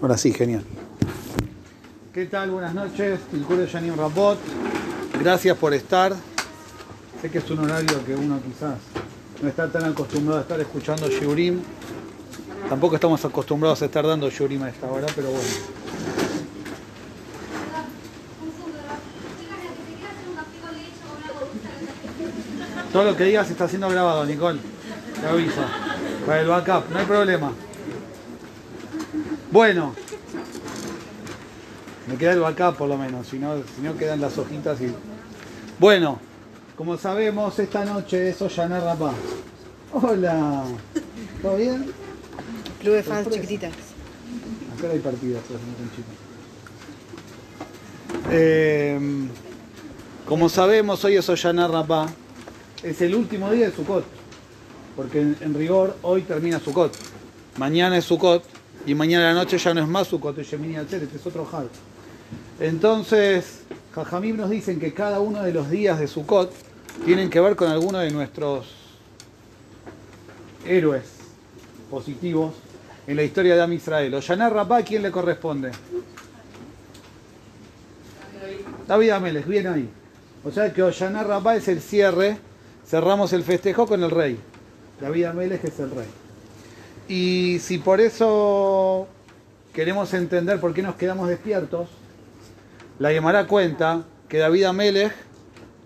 Ahora sí, genial. ¿Qué tal? Buenas noches, Tilcure Yanim Rapot. Gracias por estar. Sé que es un horario que uno quizás no está tan acostumbrado a estar escuchando Shiurim. Tampoco estamos acostumbrados a estar dando Shiurim a esta hora, pero bueno. Todo lo que digas está siendo grabado, Nicole. Te aviso. Para el backup, no hay problema. Bueno. Me queda el backup por lo menos, si no, si no quedan las hojitas y. Bueno, como sabemos, esta noche es Ollana Rapá. Hola. ¿Todo bien? Club de fans chiquititas. Acá hay partidas, pero no. Eh, como sabemos, hoy es Ollana Rapá. Es el último día de Sukkot. Porque en, en rigor hoy termina Sukkot. Mañana es Sukkot. Y mañana a la noche ya no es más es Yemini Atzeret, es otro Hal. Entonces, Jajamim nos dicen que cada uno de los días de Sukkot tienen que ver con alguno de nuestros héroes positivos en la historia de Am Israel. Oyanar Rabá, ¿a quién le corresponde? David Ameles, bien ahí. O sea que Oyanar Rabá es el cierre, cerramos el festejo con el rey. David Ameles es el rey. Y si por eso queremos entender por qué nos quedamos despiertos, la Gemara cuenta que David Amelech,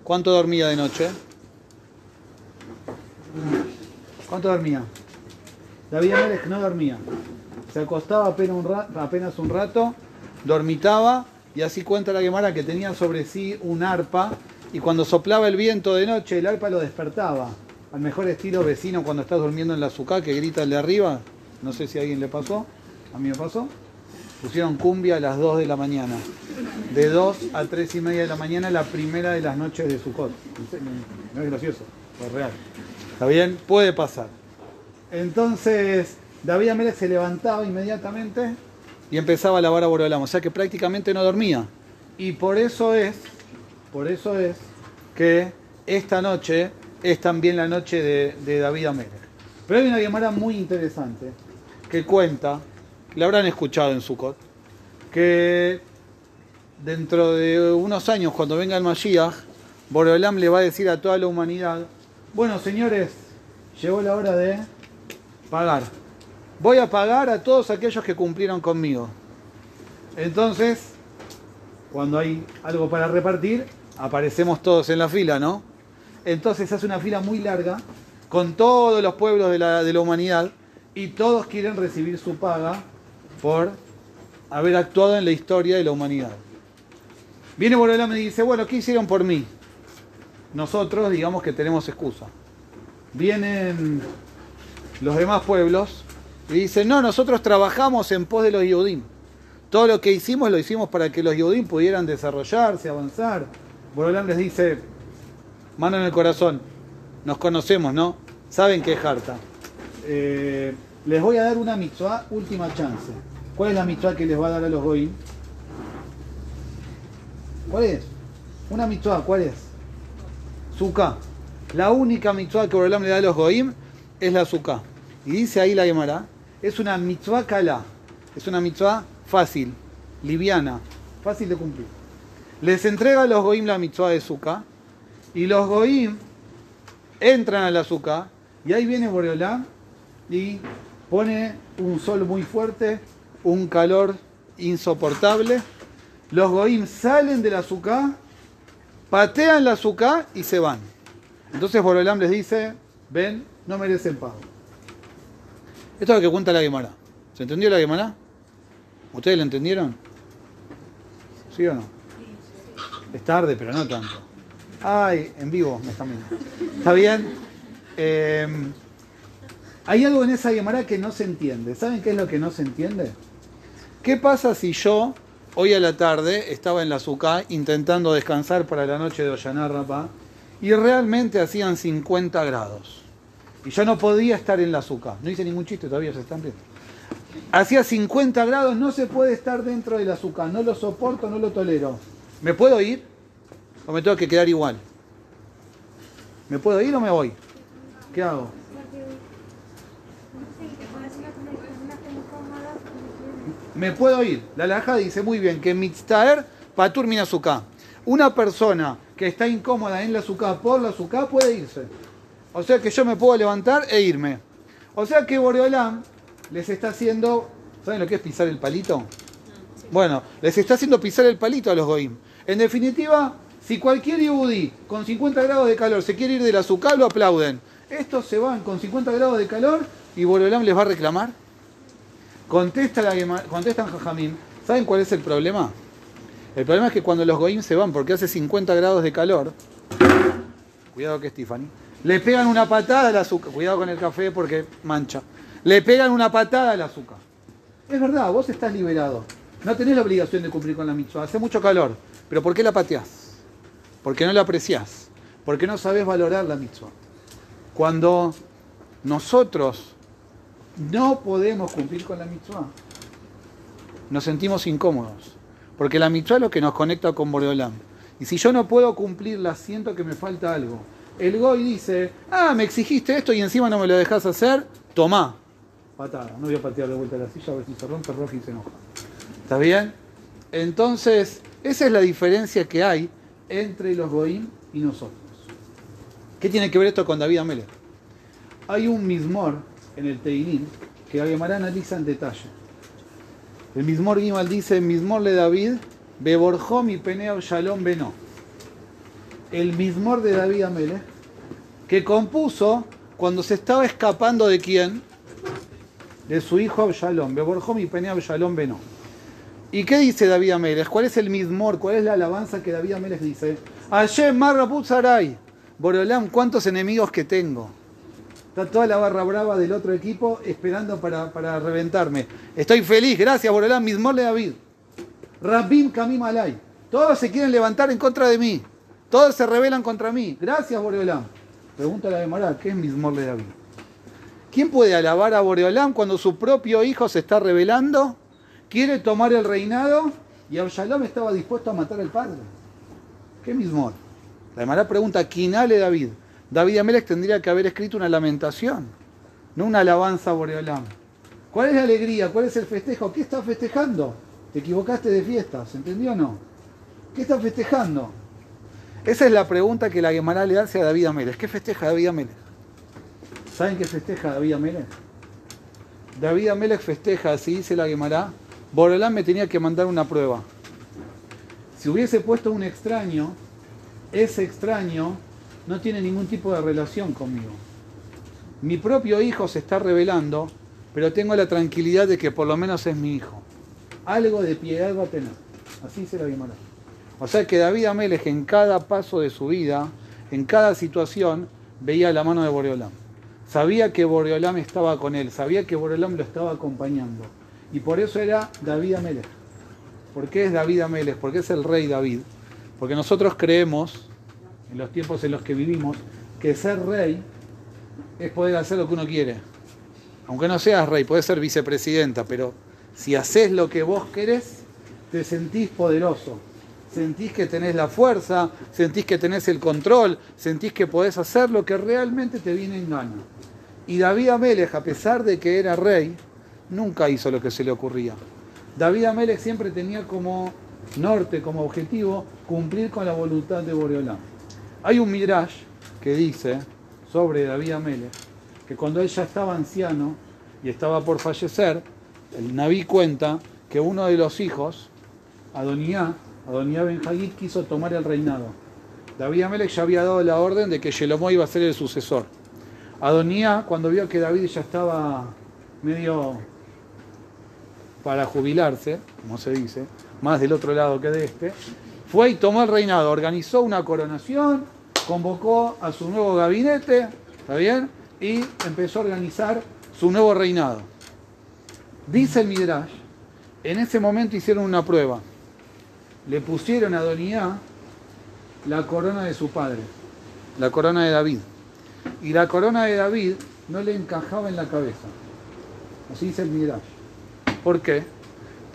¿cuánto dormía de noche? ¿Cuánto dormía? David Amelech no dormía. Se acostaba apenas un, rato, apenas un rato, dormitaba y así cuenta la Gemara que tenía sobre sí un arpa y cuando soplaba el viento de noche el arpa lo despertaba. Al mejor estilo vecino cuando estás durmiendo en la azúcar que grita el de arriba. No sé si a alguien le pasó. A mí me pasó. Pusieron cumbia a las 2 de la mañana. De 2 a 3 y media de la mañana, la primera de las noches de Sukkot. No es gracioso, es real. ¿Está bien? Puede pasar. Entonces, David Amélez se levantaba inmediatamente y empezaba a lavar a Borolam. O sea que prácticamente no dormía. Y por eso es, por eso es que esta noche es también la noche de, David Amélez. Pero hay una llamada muy interesante que cuenta la habrán escuchado en Sukkot, que dentro de unos años, cuando venga el Mashiach, Borolam le va a decir a toda la humanidad, bueno señores, llegó la hora de pagar. Voy a pagar a todos aquellos que cumplieron conmigo. Entonces, cuando hay algo para repartir, aparecemos todos en la fila, ¿no? Entonces hace una fila muy larga con todos los pueblos de la, de la humanidad y todos quieren recibir su paga por haber actuado en la historia de la humanidad. Viene Borolam y dice, bueno, ¿qué hicieron por mí? Nosotros digamos que tenemos excusa. Vienen los demás pueblos y dicen, no, nosotros trabajamos en pos de los Yehudim. Todo lo que hicimos lo hicimos para que los Yehudim pudieran desarrollarse, avanzar. Borolam les dice, mano en el corazón, nos conocemos, ¿no? Saben que es harta. Eh, les voy a dar una mitzvah, última chance. ¿Cuál es la mitzvah que les va a dar a los goyim? ¿Cuál es? Una mitzvah, ¿cuál es? Sukkah. La única mitzvah que Borolam le da a los goyim es la sukkah. Y dice ahí la Gemara, es una mitzvah kala. Es una mitzvah fácil, liviana, fácil de cumplir. Les entrega a los goyim la mitzvah de sukkah y los goyim entran a la sukkah y ahí viene Borolam y pone un sol muy fuerte, un calor insoportable. Los goim salen del azúcar, patean la azúcar y se van. Entonces Borolam les dice, ven, no merecen pago. Esto es lo que cuenta la Gemara. ¿Se entendió la Gemara? ¿Ustedes lo entendieron? ¿Sí o no? Es tarde, pero no tanto. Ay, en vivo me están viendo. ¿Está bien? Eh, hay algo en esa Gemara que no se entiende. ¿Saben qué es lo que no se entiende? ¿Qué pasa si yo hoy a la tarde estaba en la Suká intentando descansar para la noche de Ollaná Rapá y realmente hacían 50 grados? Y yo no podía estar en la Suká. No hice ningún chiste, todavía se están viendo. Hacía 50 grados, no se puede estar dentro de la Suká. No lo soporto, no lo tolero. ¿Me puedo ir? ¿O me tengo que quedar igual? ¿Me puedo ir o me voy? ¿Qué hago? me puedo ir. La laja dice muy bien que mitztaer patur minasuká. Una persona que está incómoda en la azúcar por la azúcar puede irse. O sea que yo me puedo levantar e irme. O sea que Boreolam les está haciendo, ¿saben lo que es pisar el palito? Bueno, les está haciendo pisar el palito a los goim. En definitiva, si cualquier yudí con 50 grados de calor se quiere ir del azúcar, lo aplauden. Estos se van con 50 grados de calor y Boreolam les va a reclamar. Contesta la, contestan Jajamín. ¿Saben cuál es el problema? El problema es que cuando los goim se van porque hace 50 grados de calor, cuidado que Stephanie, le pegan una patada al azúcar, cuidado con el café porque mancha, le pegan una patada al azúcar. Es verdad, vos estás liberado, no tenés la obligación de cumplir con la mitzvah, hace mucho calor, pero ¿por qué la pateás? Porque no la apreciás, porque no sabés valorar la mitzvah. Cuando nosotros no podemos cumplir con la mitzvah, nos sentimos incómodos porque la mitzvah es lo que nos conecta con Boreolam. Y si yo no puedo cumplirla, siento que me falta algo. El Goy dice, ah, me exigiste esto y encima no me lo dejas hacer, tomá. Patada, no voy a patear de vuelta la silla a ver si se rompe rojo y se enoja. ¿Está bien? Entonces, esa es la diferencia que hay entre los Goim y nosotros. ¿Qué tiene que ver esto con David Amelech? Hay un mismor en el Teirín que Aguemara analiza en detalle. El Mismor Gimal dice, Mismor le David, Beborjó mi peneo Shalom Beno. El Mismor de David Amele, que compuso cuando se estaba escapando de quién? De su hijo Absalom. Beborjó mi peneo Shalom Beno. ¿Y qué dice David Amelech? ¿Cuál es el mismor? ¿Cuál es la alabanza que David Amelech dice? Ayem Marra Putzaray. Borolam, ¿cuántos enemigos que tengo? Está toda la barra brava del otro equipo esperando para, reventarme. Estoy feliz, gracias Borolán, mismor de David. Rabim Kamim Alay. Todos se quieren levantar en contra de mí. Todos se rebelan contra mí. Gracias Boreolam. Pregunta la de ¿qué es mismor de David? ¿Quién puede alabar a Boreolam cuando su propio hijo se está rebelando? Quiere tomar el reinado y Absalom estaba dispuesto a matar al padre. ¿Qué mismor? La de pregunta, ¿quién ale David? David Amelech tendría que haber escrito una lamentación, no una alabanza a Boreolam. ¿Cuál es la alegría? ¿Cuál es el festejo? ¿Qué estás festejando? Te equivocaste de fiesta, ¿se entendió o no? ¿Qué estás festejando? Esa es la pregunta que la Gemara le hace a David Amelech. ¿Qué festeja David Amelech? ¿Saben qué festeja David Amelech? David Amelech festeja, así dice la Gemara, Boreolam me tenía que mandar una prueba. Si hubiese puesto un extraño, ese extraño no tiene ningún tipo de relación conmigo. Mi propio hijo se está revelando, pero tengo la tranquilidad de que por lo menos es mi hijo. Algo de piedad va a tener. Así se la llamará. O sea que David Amelech en cada paso de su vida, en cada situación, veía la mano de Boreolam. Sabía que Boreolam estaba con él, sabía que Boreolam lo estaba acompañando. Y por eso era David Amelech. ¿Por qué es David Amelech? Porque es el rey David. Porque nosotros creemos en los tiempos en los que vivimos, que ser rey es poder hacer lo que uno quiere. Aunque no seas rey, puedes ser vicepresidenta, pero si haces lo que vos querés, te sentís poderoso. Sentís que tenés la fuerza, sentís que tenés el control, sentís que podés hacer lo que realmente te viene en gana. Y David Amelech, a pesar de que era rey, nunca hizo lo que se le ocurría. David Amelech siempre tenía como norte, como objetivo, cumplir con la voluntad de Boreolán. Hay un Midrash que dice sobre David Amele que cuando él ya estaba anciano y estaba por fallecer, el Naví cuenta que uno de los hijos, Adonía, Adonía Ben quiso tomar el reinado. David Amelech ya había dado la orden de que Shelomó iba a ser el sucesor. Adonía, cuando vio que David ya estaba medio para jubilarse, como se dice, más del otro lado que de este, fue y tomó el reinado, organizó una coronación, convocó a su nuevo gabinete, ¿está bien? Y empezó a organizar su nuevo reinado. Dice el Midrash, en ese momento hicieron una prueba. Le pusieron a Donía la corona de su padre, la corona de David. Y la corona de David no le encajaba en la cabeza. Así dice el Midrash. ¿Por qué?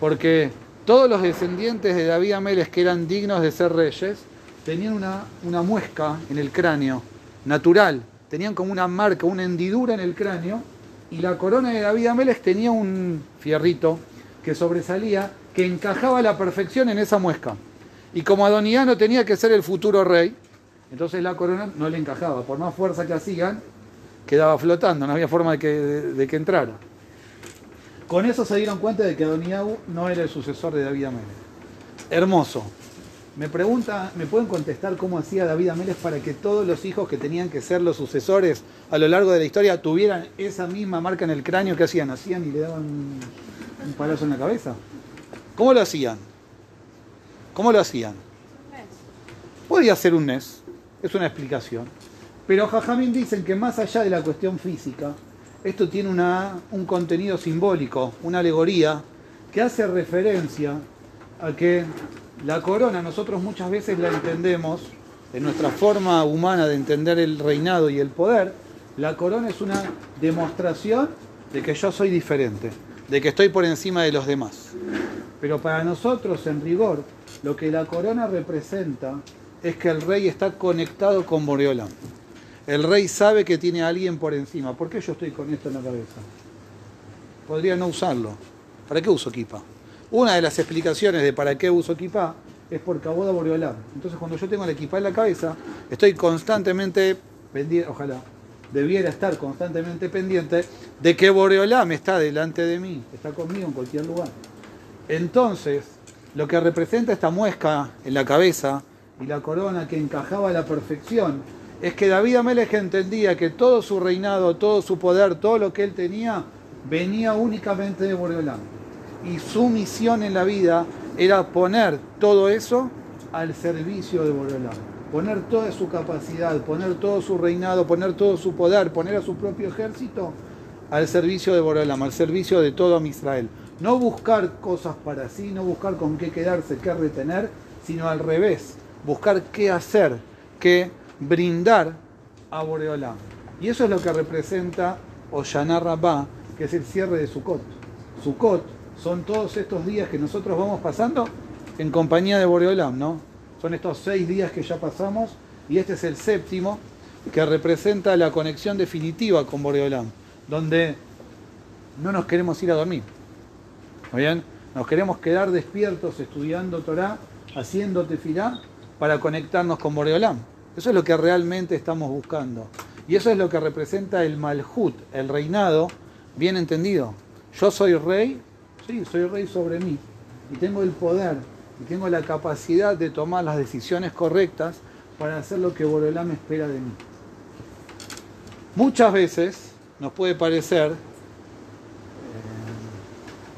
Porque todos los descendientes de David Ameles que eran dignos de ser reyes tenían una, una muesca en el cráneo, natural, tenían como una marca, una hendidura en el cráneo, y la corona de David Ameles tenía un fierrito que sobresalía, que encajaba a la perfección en esa muesca. Y como Adoniano tenía que ser el futuro rey, entonces la corona no le encajaba. Por más fuerza que hacían, quedaba flotando, no había forma de que, de, que entrara. Con eso se dieron cuenta de que Adoniau no era el sucesor de David Amélez. Hermoso. Me pregunta, ¿me pueden contestar cómo hacía David Amélez para que todos los hijos que tenían que ser los sucesores a lo largo de la historia tuvieran esa misma marca en el cráneo que hacían? ¿Hacían y le daban un palazo en la cabeza? ¿Cómo lo hacían? ¿Cómo lo hacían? Podía ser un NES, es una explicación. Pero Jajamín dicen que más allá de la cuestión física, esto tiene un contenido simbólico, una alegoría, que hace referencia a que la corona nosotros muchas veces la entendemos, en nuestra forma humana de entender el reinado y el poder, la corona es una demostración de que yo soy diferente, de que estoy por encima de los demás. Pero para nosotros, en rigor, lo que la corona representa es que el rey está conectado con Boreolam. El rey sabe que tiene a alguien por encima. ¿Por qué yo estoy con esto en la cabeza? Podría no usarlo. ¿Para qué uso kipa? Una de las explicaciones de para qué uso kipa es por Caboda Boreolam. Entonces cuando yo tengo la equipa en la cabeza, estoy constantemente pendiente, ojalá, debiera estar constantemente pendiente de que Boreolam está delante de mí, está conmigo en cualquier lugar. Entonces, lo que representa esta muesca en la cabeza y la corona que encajaba a la perfección es que David Amelech entendía que todo su reinado, todo su poder, todo lo que él tenía, venía únicamente de Boreolán. Y su misión en la vida era poner todo eso al servicio de Boreolán. Poner toda su capacidad, poner todo su reinado, poner todo su poder, poner a su propio ejército al servicio de Boreolam, al servicio de todo Israel. No buscar cosas para sí, no buscar con qué quedarse, qué retener, sino al revés, buscar qué hacer, qué brindar a Boreolá. Y eso es lo que representa Oshana Rabá, que es el cierre de Sukkot. Sukkot son todos estos días que nosotros vamos pasando en compañía de Boreolam, ¿no? Son estos seis días que ya pasamos y este es el séptimo que representa la conexión definitiva con Boreolam, donde no nos queremos ir a dormir bien? Nos queremos quedar despiertos estudiando Torah, haciendo tefilá, para conectarnos con Boreolam. Eso es lo que realmente estamos buscando. Y eso es lo que representa el Malhut, el reinado, bien entendido. Yo soy rey, sí, soy rey sobre mí. Y tengo el poder y tengo la capacidad de tomar las decisiones correctas para hacer lo que Boreolam espera de mí. Muchas veces nos puede parecer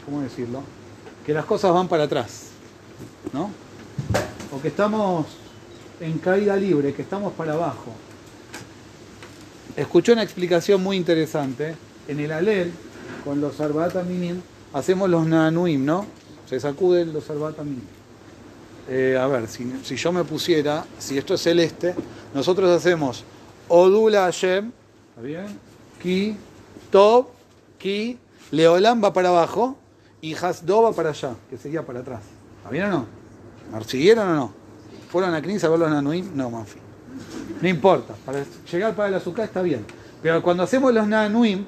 ¿cómo decirlo? Que las cosas van para atrás, ¿no? O que estamos en caída libre, que estamos para abajo. Escuché una explicación muy interesante. En el Alel, con los Arbata Minim, hacemos los Nanuim, ¿no? Se sacuden los Arbata Minim. Eh, a ver, si, si, yo me pusiera, si esto es celeste, nosotros hacemos Odula Hashem, ¿está bien? Ki, Tob, Ki, Leolam va para abajo, y Hasdo va para allá, que sería para atrás. ¿Está bien o no? ¿Siguieron o no? ¿Fueron a Knis a ver los Nanuim? No, Manfi. No importa, para llegar para el azúcar está bien. Pero cuando hacemos los Nanuim,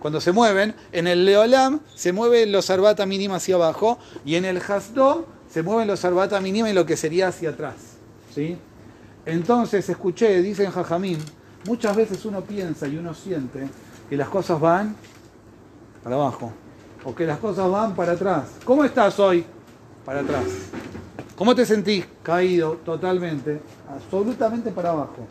cuando se mueven, en el Leolam se mueven los Arbata mínima hacia abajo y en el Hasdo se mueven los Arbata mínima y lo que sería hacia atrás. ¿sí? Entonces escuché, dicen Jajamín, muchas veces uno piensa y uno siente que las cosas van para abajo o que las cosas van para atrás. ¿Cómo estás hoy? Para atrás. ¿Cómo te sentís? Caído totalmente, absolutamente para abajo.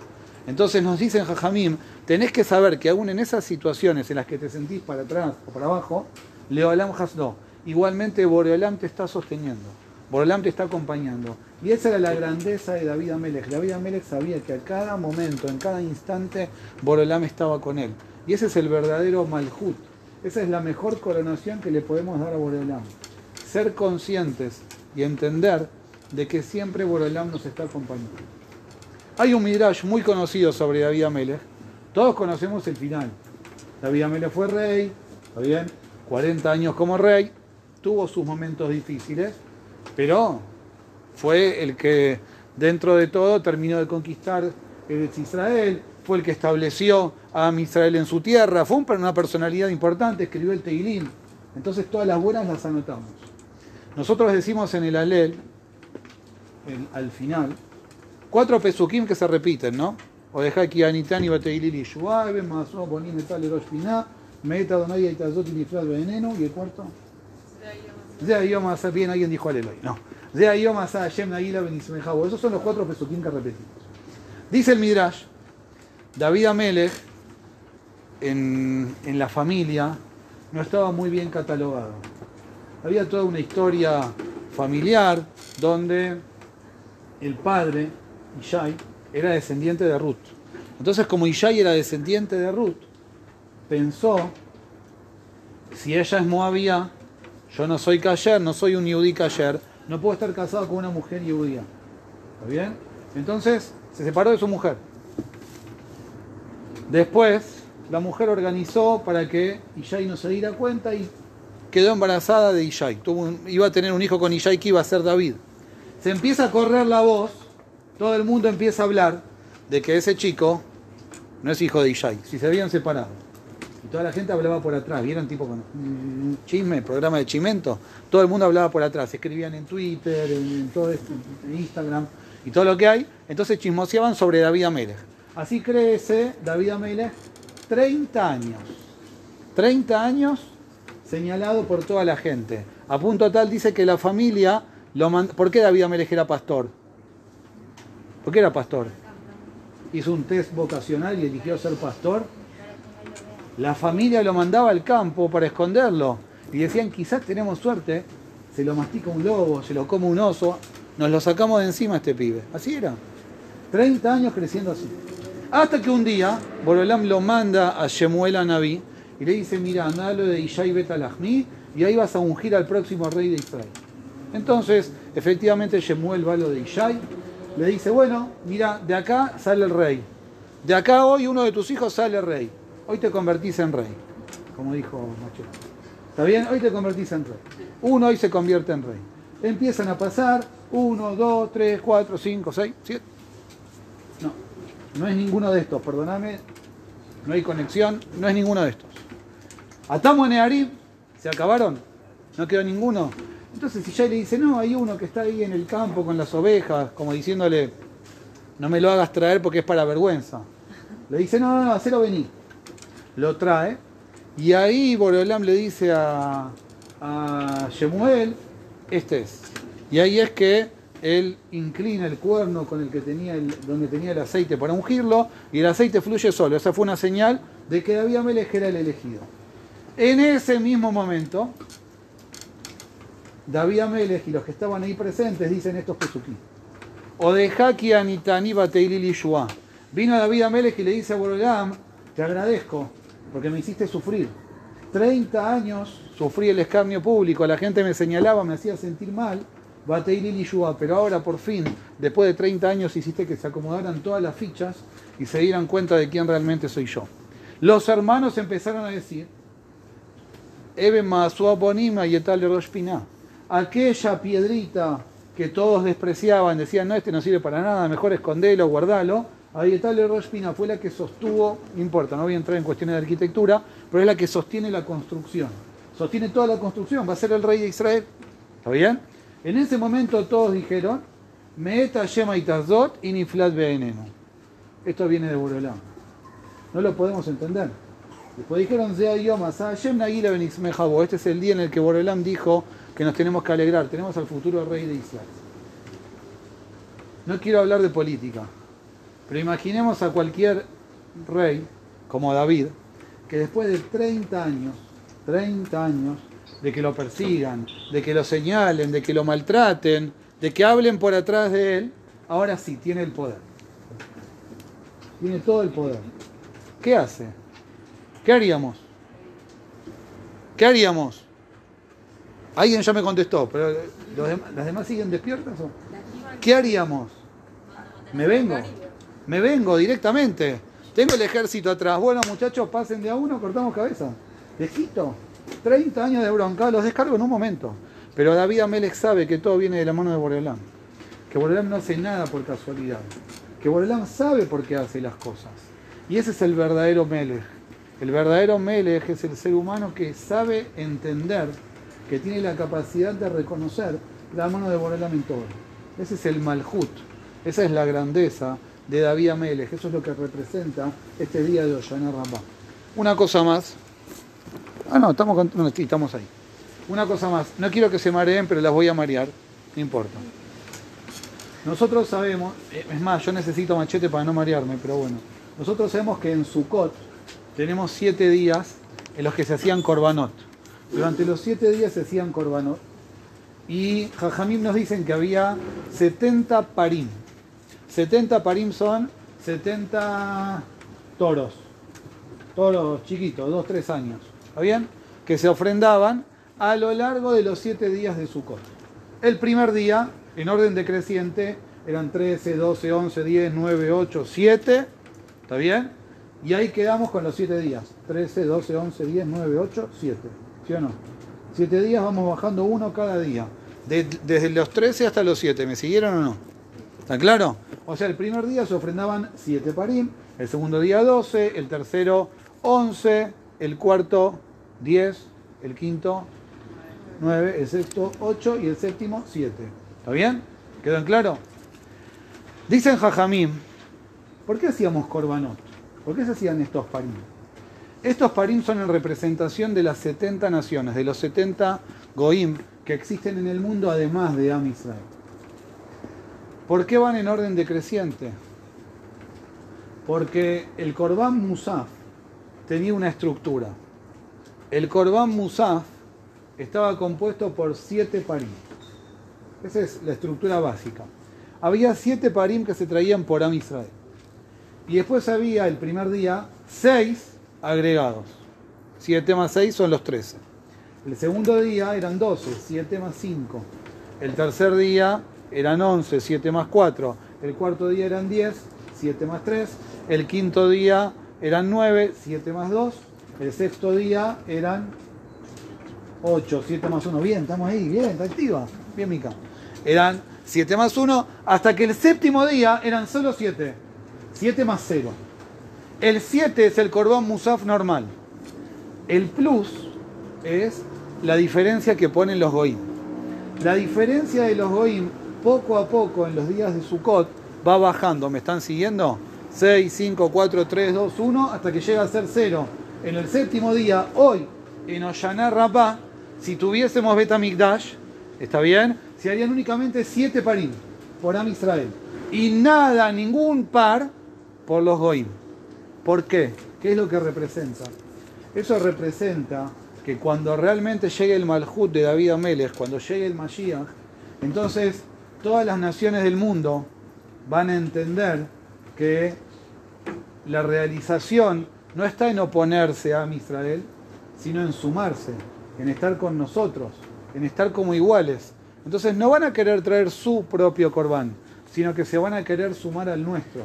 Entonces nos dicen Jajamim, tenés que saber que aún en esas situaciones en las que te sentís para atrás o para abajo, Leolam Hasdo, igualmente Boreolam te está sosteniendo, Boreolam te está acompañando. Y esa era la grandeza de David Amelech. David Amelech sabía que a cada momento, en cada instante, Boreolam estaba con él. Y ese es el verdadero Malhut, esa es la mejor coronación que le podemos dar a Boreolam. Ser conscientes y entender de que siempre Boreolam nos está acompañando. Hay un midrash muy conocido sobre David Amelech. Todos conocemos el final. David Amelech fue rey, ¿está bien? 40 años como rey, tuvo sus momentos difíciles, pero fue el que dentro de todo terminó de conquistar Israel, fue el que estableció a Israel en su tierra, fue una personalidad importante, escribió el Teilín. Entonces todas las buenas las anotamos. Nosotros decimos en el Alel, al final, cuatro pesukim que se repiten, ¿no? O deja aquí Anitani Bateilili Shuabe, Maso Bonim Metal Erosh Piná, Meta Donaya Itazot y Niflat Veneno, y el cuarto. De Ayom Asa, bien, alguien dijo Aleloy. No. De Ayom Asa Hashem Nagila Benismejabo. Esos son los cuatro pesukim que repetimos. Dice el Midrash, David Amelech, en, en la familia, no estaba muy bien catalogado. Había toda una historia familiar donde el padre, Ishai, era descendiente de Ruth. Entonces, como Ishai era descendiente de Ruth, pensó, si ella es Moabía, yo no soy Kasher, no soy un Yudí Kasher, no puedo estar casado con una mujer judía. ¿Está bien? Entonces, se separó de su mujer. Después, la mujer organizó para que Ishai no se diera cuenta y quedó embarazada de Ishai. Iba a tener un hijo con Ishai que iba a ser David. Se empieza a correr la voz, todo el mundo empieza a hablar de que ese chico no es hijo de Ishai, si se habían separado. Y toda la gente hablaba por atrás, ¿vieron? Tipo con un chisme, programa de chimento. Todo el mundo hablaba por atrás, escribían en Twitter, en, todo esto, en Instagram y todo lo que hay. Entonces chismoseaban sobre David Amelech. Así crece David Amelech 30 años. 30 años señalado por toda la gente. A punto tal dice que la familia ¿Por qué David Amelech era pastor? ¿Por qué era pastor? Hizo un test vocacional y eligió ser pastor. La familia lo mandaba al campo para esconderlo. Y decían, quizás tenemos suerte, se lo mastica un lobo, se lo come un oso, nos lo sacamos de encima este pibe. Así era. 30 años creciendo así. Hasta que un día, Borolam lo manda a Shemuel a Naví y le dice, mira, anda a lo de Ishai Betalahmi y ahí vas a ungir al próximo rey de Israel. Entonces, efectivamente, Shemuel va lo de Ishai, le dice, bueno, mira, de acá sale el rey. De acá hoy uno de tus hijos sale rey. Hoy te convertís en rey, como dijo Machete. ¿Está bien? Hoy te convertís en rey. Uno hoy se convierte en rey. Empiezan a pasar, uno, dos, tres, cuatro, cinco, seis, siete. No, no es ninguno de estos, perdóname. No hay conexión, no es ninguno de estos. Atamos en Nearib, se acabaron, no quedó ninguno. Entonces si ya le dice, no, hay uno que está ahí en el campo con las ovejas, como diciéndole, no me lo hagas traer porque es para vergüenza. Le dice, no, no, no, hacelo venir. Lo trae. Y ahí Borolam le dice a, a este es. Y ahí es que él inclina el cuerno con el que tenía donde tenía el aceite para ungirlo y el aceite fluye solo. Esa fue una señal de que David Amelech era el elegido. En ese mismo momento, David Amelech y los que estaban ahí presentes dicen estos pesuquí. O de Haki Anitani Bateilili Shua. Vino David Amelech y le dice a Borolam, te agradezco porque me hiciste sufrir. 30 años sufrí el escarnio público, la gente me señalaba, me hacía sentir mal. Bateilili Shua, pero ahora por fin, después de 30 años, hiciste que se acomodaran todas las fichas y se dieran cuenta de quién realmente soy yo. Los hermanos empezaron a decir, Eben Maasua Bonima y Etal Rosh Piná. Aquella piedrita que todos despreciaban, decían, no, este no sirve para nada, mejor escondelo, guardalo. Ayetale Rosh Piná fue la que sostuvo, no importa, no voy a entrar en cuestiones de arquitectura, pero es la que sostiene la construcción. Sostiene toda la construcción, va a ser el rey de Israel. ¿Está bien? En ese momento todos dijeron, Meeta Shema Itazot y Niflat. Esto viene de Borolam. No lo podemos entender. Después dijeron, Zea Hashem Nagila. Este es el día en el que Borolam dijo que nos tenemos que alegrar. Tenemos al futuro rey de Israel. No quiero hablar de política, pero imaginemos a cualquier rey, como David, que después de 30 años, 30 años, de que lo persigan, de que lo señalen, de que lo maltraten, de que hablen por atrás de él, ahora sí tiene el poder. Tiene todo el poder. ¿Qué hace? ¿Qué haríamos? ¿Qué haríamos? Alguien ya me contestó, pero dem- ¿las demás siguen despiertas? o? ¿Qué haríamos? Me vengo. Me vengo directamente. Tengo el ejército atrás. Bueno, muchachos, pasen de a uno, cortamos cabeza. Dejito. 30 años de bronca, los descargo en un momento. Pero David Amelech sabe que todo viene de la mano de Borelam. Que Borelam no hace nada por casualidad. Que Borelam sabe por qué hace las cosas. Y ese es el verdadero Melech. El verdadero Melech es el ser humano que sabe entender que tiene la capacidad de reconocer la mano de Borelam en todo. Ese es el Malhut, esa es la grandeza de David Amelech, eso es lo que representa este día de Oshana Rambá. Una cosa más. Ah, no, estamos, no, sí, ahí. Una cosa más. No quiero que se mareen, pero las voy a marear. No importa. Nosotros sabemos, eh, es más, yo necesito machete para no marearme, pero bueno. Nosotros sabemos que en Sukkot tenemos siete días en los que se hacían korbanot. Durante los siete días se hacían korbanot. Y Jajamim nos dicen que había 70 parim. 70 parim son 70 toros. Toros chiquitos, 2, 3 años. ¿Está bien? Que se ofrendaban a lo largo de los siete días de Sukkot. El primer día, en orden decreciente, eran 13, 12, 11, 10, 9, 8, 7. ¿Está bien? Y ahí quedamos con los siete días. 13, 12, 11, 10, 9, 8, 7. ¿Sí o no? Siete días vamos bajando uno cada día. De- desde los 13 hasta los 7. ¿Me siguieron o no? ¿Está claro? O sea, el primer día se ofrendaban 7 parim, el segundo día 12, el tercero 11, el cuarto 10, el quinto 9, el sexto 8 y el séptimo 7. ¿Está bien? ¿Quedó en claro? Dicen Jajamim, ¿por qué hacíamos korbanot? ¿Por qué se hacían estos parim? Estos parim son en representación de las 70 naciones, de los 70 goim que existen en el mundo además de Am Israel. ¿Por qué van en orden decreciente? Porque el Korban Musaf tenía una estructura. El Korban Musaf estaba compuesto por siete parim. Esa es la estructura básica. Había siete parim que se traían por Am Israel. Y después había el primer día seis agregados. 7 más 6 son los 13. El segundo día eran 12, 7 más 5. El tercer día eran 11, 7 más 4. El cuarto día eran 10, 7 más 3. El quinto día eran 9, 7 más 2. El sexto día eran 8, 7 más 1. Bien, estamos ahí, bien, está activa. Bien, Mica. Eran 7 más 1, hasta que el séptimo día eran solo 7. 7 más 0. El 7 es el Corbán Musaf normal. El plus es la diferencia que ponen los Goim. La diferencia de los Goim poco a poco en los días de Sukkot va bajando. ¿Me están siguiendo? 6, 5, 4, 3, 2, 1, hasta que llega a ser 0. En el séptimo día, hoy, en Oshana Rabá, si tuviésemos Betamikdash, ¿está bien? Se harían únicamente 7 parim por Am Israel. Y nada, ningún par por los Goim. ¿Por qué? ¿Qué es lo que representa? Eso representa que cuando realmente llegue el Malhut de David Amelech, cuando llegue el Mashiach, entonces todas las naciones del mundo van a entender que la realización no está en oponerse a Israel, sino en sumarse, en estar con nosotros, en estar como iguales. Entonces no van a querer traer su propio corbán, sino que se van a querer sumar al nuestro.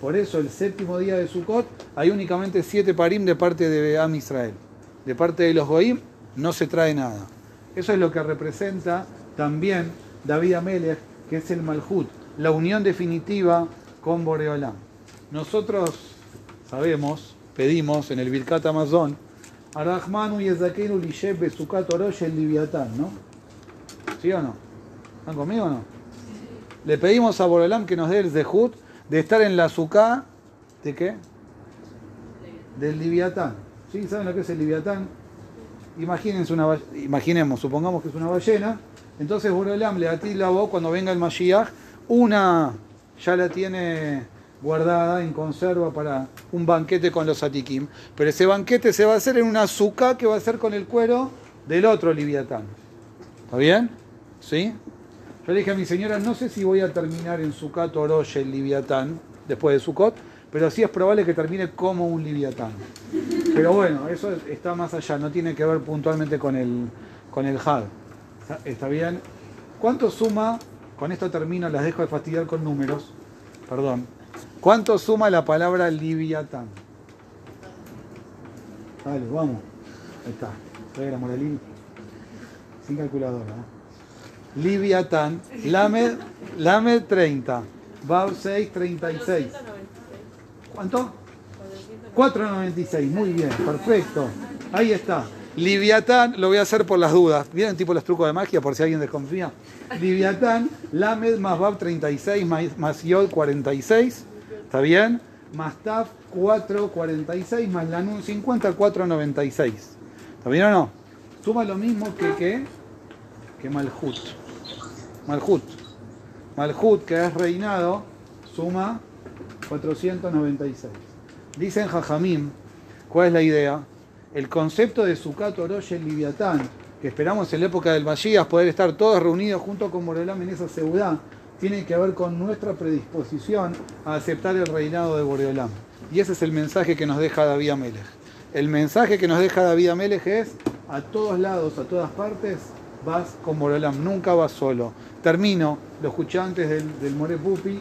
Por eso el séptimo día de Sukkot hay únicamente siete parim de parte de Am Israel. De parte de los Goim no se trae nada. Eso es lo que representa también David Amelech, que es el Malhut, la unión definitiva con Boreolam. Nosotros sabemos, pedimos en el Birkat Amazon, Arahmanu Yezakeru Lishev Besukat Orosh el Liviatán, ¿no? ¿Sí o no? ¿Están conmigo o no? Le pedimos a Boreolam que nos dé el Zehut de estar en la Suká, ¿de qué? Del Liviatán. ¿Sí? ¿Saben lo que es el Liviatán? Imagínense una, imaginemos, supongamos que es una ballena, entonces Boreolam le atila la voz cuando venga el Mashiach, una ya la tiene guardada en conserva para un banquete con los atikim, pero ese banquete se va a hacer en una azúcar que va a ser con el cuero del otro Liviatán. ¿Está bien? ¿Sí? Yo le dije a mi señora, no sé si voy a terminar en Sukkot Orosh el Liviatán, después de Sukkot, pero sí es probable que termine como un Liviatán. Pero bueno, eso está más allá, no tiene que ver puntualmente con el, con el HAD. ¿Está, está bien? ¿Cuánto suma, con esto termino, las dejo de fastidiar con números, perdón. ¿Cuánto suma la palabra Liviatán? Dale, vamos. Ahí está. Trae la moralín. Sin calculadora. ¿eh? Liviatán, Lamed, Lamed 30, Bab 6, 36. ¿Cuánto? 4.96, muy bien, perfecto. Ahí está. Liviatán, lo voy a hacer por las dudas. ¿Vieron tipo los trucos de magia por si alguien desconfía? Liviatán, Lamed más Bab 36 más, más Yod 46. ¿Está bien? Más Taf 446 más Lanun 50 496. ¿Está bien o no? Suma lo mismo que que, que Malhut. Malhut. Malhut, que es reinado, suma 496. Dicen Jajamim, ¿cuál es la idea? El concepto de Sukkot Orosh el Liviatán, que esperamos en la época del Mashiach poder estar todos reunidos junto con Boreolam en esa ciudad, tiene que ver con nuestra predisposición a aceptar el reinado de Boreolam. Y ese es el mensaje que nos deja David Amelech. El mensaje que nos deja David Amelech es a todos lados, a todas partes, vas con Boreolam, nunca vas solo. Termino, lo escuché antes del, del More Pupi,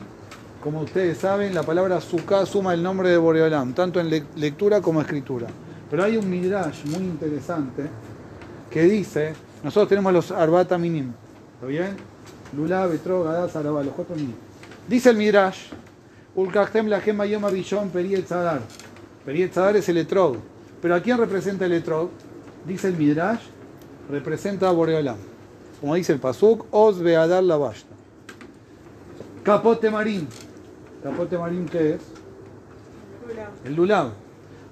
como ustedes saben, la palabra Sukkah suma el nombre de Boreolam, tanto en le lectura como escritura. Pero hay un midrash muy interesante que dice, nosotros tenemos los Arbata Minim, ¿está bien? Lula, Betro, Gadaz, Arabá, los cuatro minim. Dice el midrash, Ulkachtem la gema yoma rishon periet tzadar. Periet tzadar es el etrog. Pero ¿a quién representa el etrog? Dice el midrash, representa a Boreolam. Como dice el pasuk, Oz beadar la bashta. Capote marín. Capote marín, ¿qué es? El lulav.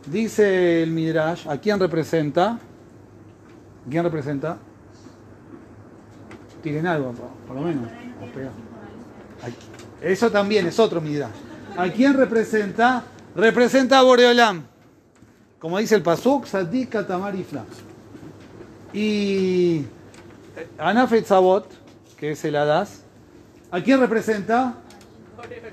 Dice el Midrash, ¿a quién representa? ¿Quién representa? Tiren algo, por lo menos. Eso también es otro Midrash. ¿A quién representa? Representa a Boreolam. Como dice el Pasuk, Sadik Katamar y Flam. Y Anafet Sabot, que es el Hadas, ¿a quién representa?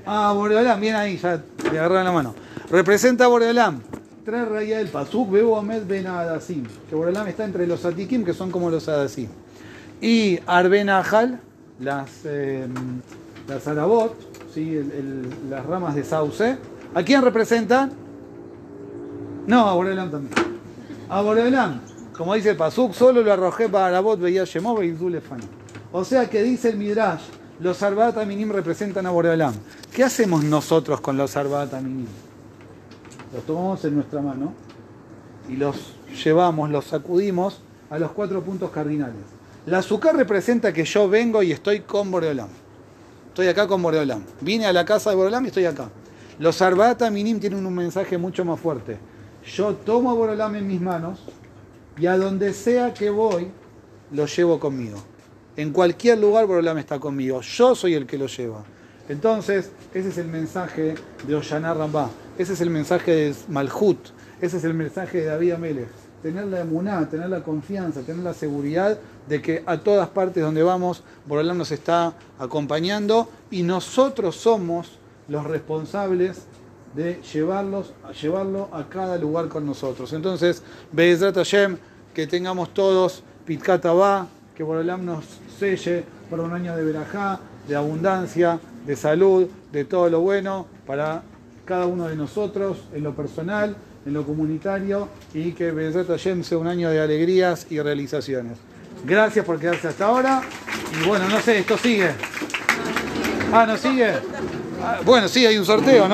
Ah, Boreolam, bien ahí, ya le agarraron la mano. Representa a Boreolam. Tres rayas del Pasuk, Bebo Ahmed Ben Adasim. Que Boreolam está entre los Atikim, que son como los Adasim. Y Arbena Ajal, las, eh, las Arabot, ¿sí? Las ramas de sauce. ¿A quién representan? No, a Boreolam también. A Boreolam. Como dice el Pasuk, solo lo arrojé para Arabot, veía Shemov y Zulefan. O sea que dice el Midrash, los Arbat Aminim representan a Boreolam. ¿Qué hacemos nosotros con los Arbat Aminim? Los tomamos en nuestra mano y los llevamos, los sacudimos a los cuatro puntos cardinales. La azúcar representa que yo vengo y estoy con Boreolam. Estoy acá con Boreolam. Vine a la casa de Boreolam y estoy acá. Los Arbat Aminim tienen un mensaje mucho más fuerte. Yo tomo a en mis manos y a donde sea que voy, lo llevo conmigo. En cualquier lugar Boreolam está conmigo. Yo soy el que lo lleva. Entonces, ese es el mensaje de Oshana Rambá. Ese es el mensaje de Malhut. Ese es el mensaje de David Amelech. Tener la emuná, tener la confianza, tener la seguridad de que a todas partes donde vamos, Boreolam nos está acompañando y nosotros somos los responsables de llevarlos, llevarlo a cada lugar con nosotros. Entonces, Be'ezrat Hashem, que tengamos todos Pitkat Abba, que Boreolam nos selle por un año de verajá, de abundancia, de salud, de todo lo bueno para cada uno de nosotros, en lo personal, en lo comunitario, y que Hashem sea un año de alegrías y realizaciones. Gracias por quedarse hasta ahora. Y bueno, no sé, esto sigue. Ah, ¿no sigue? Ah, bueno, sí, hay un sorteo, ¿no?